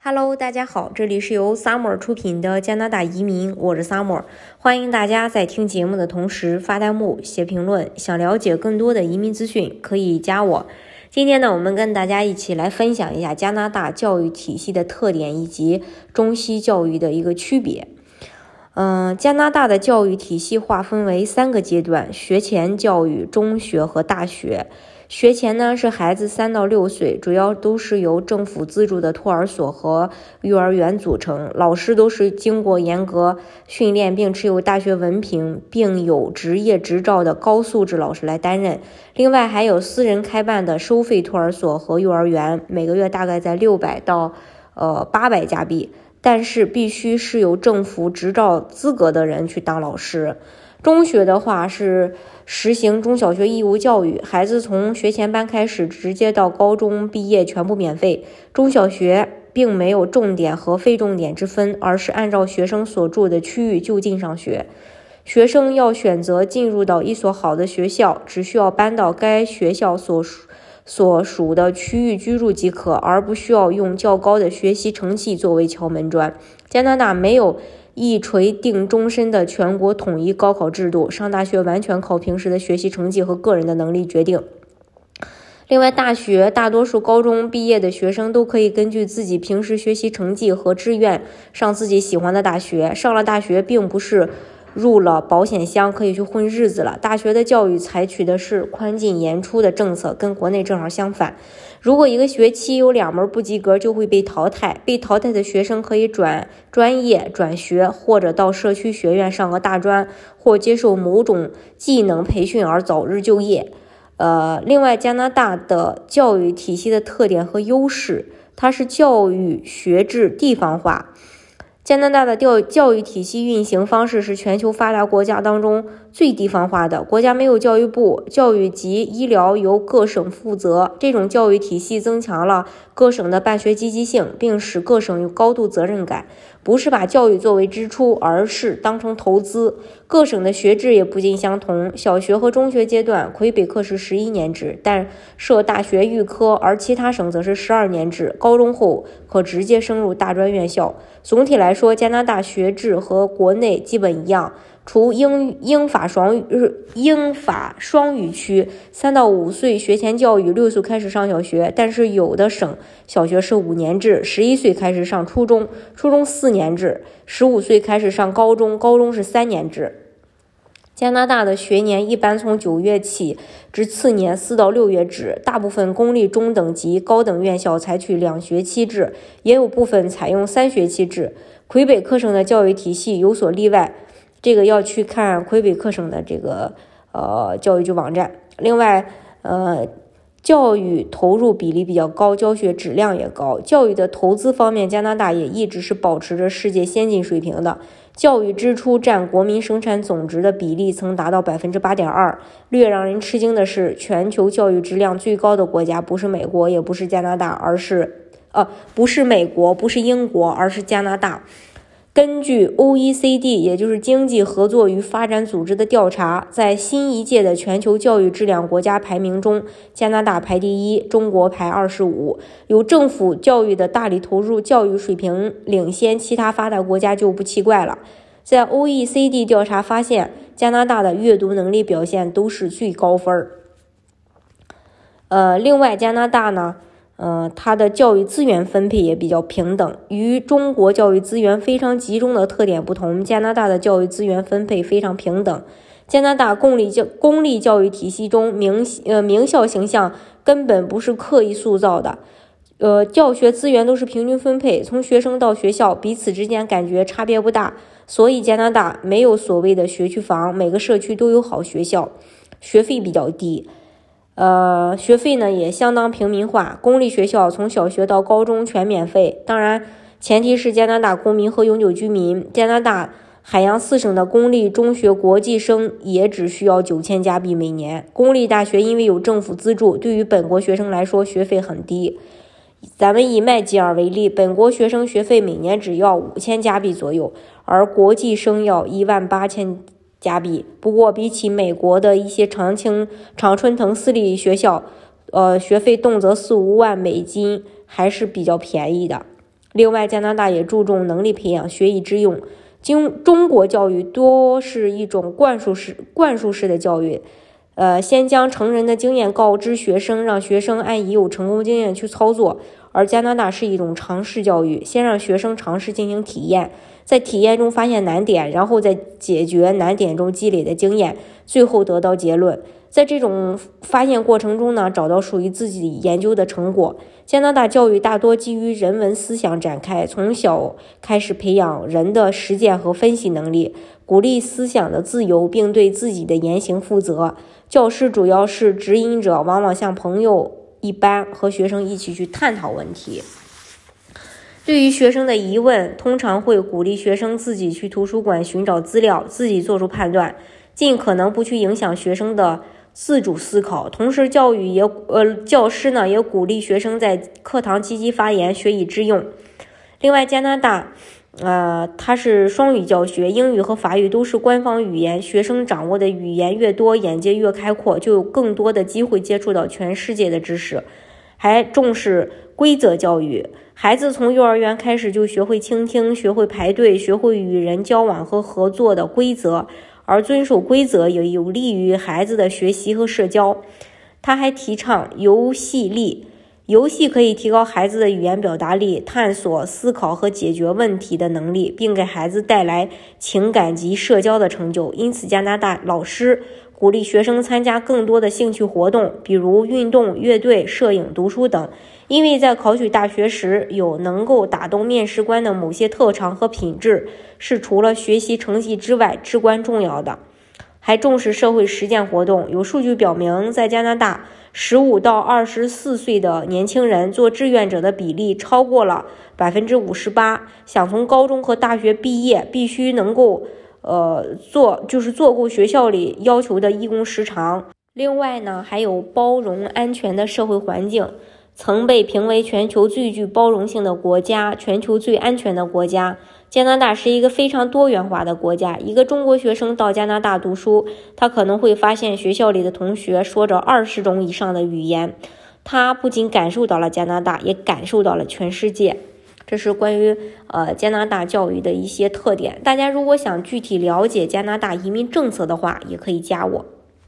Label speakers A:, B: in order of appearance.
A: Hello，大家好，这里是由 Summer 出品的加拿大移民，我是 Summer，欢迎大家在听节目的同时发弹幕、写评论。想了解更多的移民资讯，可以加我。今天呢，我们跟大家一起来分享一下加拿大教育体系的特点以及中西教育的一个区别。嗯，加拿大的教育体系划分为三个阶段：学前教育、中学和大学。学前呢是孩子三到六岁，主要都是由政府资助的托儿所和幼儿园组成，老师都是经过严格训练并持有大学文凭并有职业执照的高素质老师来担任。另外还有私人开办的收费托儿所和幼儿园，每个月大概在六百到呃八百加币，但是必须是有政府执照资格的人去当老师。中学的话是实行中小学义务教育，孩子从学前班开始，直接到高中毕业全部免费。中小学并没有重点和非重点之分，而是按照学生所住的区域就近上学。学生要选择进入到一所好的学校，只需要搬到该学校所属所属的区域居住即可，而不需要用较高的学习成绩作为敲门砖。加拿大没有。一锤定终身的全国统一高考制度，上大学完全靠平时的学习成绩和个人的能力决定。另外，大学大多数高中毕业的学生都可以根据自己平时学习成绩和志愿上自己喜欢的大学。上了大学，并不是。入了保险箱可以去混日子了。大学的教育采取的是宽进严出的政策，跟国内正好相反。如果一个学期有两门不及格，就会被淘汰。被淘汰的学生可以转专业、转学，或者到社区学院上个大专，或接受某种技能培训而早日就业。呃，另外，加拿大的教育体系的特点和优势，它是教育学制地方化。加拿大的教教育体系运行方式是全球发达国家当中最地方化的。国家没有教育部，教育及医疗由各省负责。这种教育体系增强了各省的办学积极性，并使各省有高度责任感。不是把教育作为支出，而是当成投资。各省的学制也不尽相同。小学和中学阶段，魁北克是十一年制，但设大学预科；而其他省则是十二年制。高中后可直接升入大专院校。总体来说，加拿大学制和国内基本一样。除英英法双语英法双语区，三到五岁学前教育，六岁开始上小学。但是有的省小学是五年制，十一岁开始上初中，初中四年制，十五岁开始上高中，高中是三年制。加拿大的学年一般从九月起至次年四到六月止，大部分公立中等级高等院校采取两学期制，也有部分采用三学期制。魁北克省的教育体系有所例外。这个要去看魁北克省的这个呃教育局网站。另外，呃，教育投入比例比较高，教学质量也高。教育的投资方面，加拿大也一直是保持着世界先进水平的。教育支出占国民生产总值的比例曾达到百分之八点二。略让人吃惊的是，全球教育质量最高的国家不是美国，也不是加拿大，而是呃，不是美国，不是英国，而是加拿大。根据 OECD，也就是经济合作与发展组织的调查，在新一届的全球教育质量国家排名中，加拿大排第一，中国排二十五。有政府教育的大力投入，教育水平领先其他发达国家就不奇怪了。在 OECD 调查发现，加拿大的阅读能力表现都是最高分儿。呃，另外，加拿大呢？呃，它的教育资源分配也比较平等。与中国教育资源非常集中的特点不同，加拿大的教育资源分配非常平等。加拿大公立教公立教育体系中，名呃名校形象根本不是刻意塑造的，呃，教学资源都是平均分配，从学生到学校彼此之间感觉差别不大。所以加拿大没有所谓的学区房，每个社区都有好学校，学费比较低。呃，学费呢也相当平民化，公立学校从小学到高中全免费，当然前提是加拿大公民和永久居民。加拿大海洋四省的公立中学国际生也只需要九千加币每年。公立大学因为有政府资助，对于本国学生来说学费很低。咱们以麦吉尔为例，本国学生学费每年只要五千加币左右，而国际生要一万八千。加币。不过，比起美国的一些常青、常春藤私立学校，呃，学费动辄四五万美金，还是比较便宜的。另外，加拿大也注重能力培养，学以致用。经中国教育多是一种灌输式、灌输式的教育，呃，先将成人的经验告知学生，让学生按已有成功经验去操作。而加拿大是一种尝试教育，先让学生尝试进行体验，在体验中发现难点，然后在解决难点中积累的经验，最后得到结论。在这种发现过程中呢，找到属于自己研究的成果。加拿大教育大多基于人文思想展开，从小开始培养人的实践和分析能力，鼓励思想的自由，并对自己的言行负责。教师主要是指引者，往往像朋友一般和学生一起去探讨问题。对于学生的疑问，通常会鼓励学生自己去图书馆寻找资料，自己做出判断，尽可能不去影响学生的。自主思考，同时教育也呃，教师呢也鼓励学生在课堂积极发言，学以致用。另外，加拿大，呃，它是双语教学，英语和法语都是官方语言。学生掌握的语言越多，眼界越开阔，就有更多的机会接触到全世界的知识。还重视规则教育，孩子从幼儿园开始就学会倾听，学会排队，学会与人交往和合作的规则。而遵守规则也有利于孩子的学习和社交。他还提倡游戏力，游戏可以提高孩子的语言表达力、探索、思考和解决问题的能力，并给孩子带来情感及社交的成就。因此，加拿大老师。鼓励学生参加更多的兴趣活动，比如运动、乐队、摄影、读书等，因为在考取大学时有能够打动面试官的某些特长和品质，是除了学习成绩之外至关重要的。还重视社会实践活动。有数据表明，在加拿大，十五到二十四岁的年轻人做志愿者的比例超过了百分之五十八。想从高中和大学毕业，必须能够。呃，做就是做够学校里要求的义工时长。另外呢，还有包容、安全的社会环境，曾被评为全球最具包容性的国家、全球最安全的国家。加拿大是一个非常多元化的国家。一个中国学生到加拿大读书，他可能会发现学校里的同学说着二十种以上的语言。他不仅感受到了加拿大，也感受到了全世界。这是关于呃加拿大教育的一些特点。大家如果想具体了解加拿大移民政策的话，也可以加我。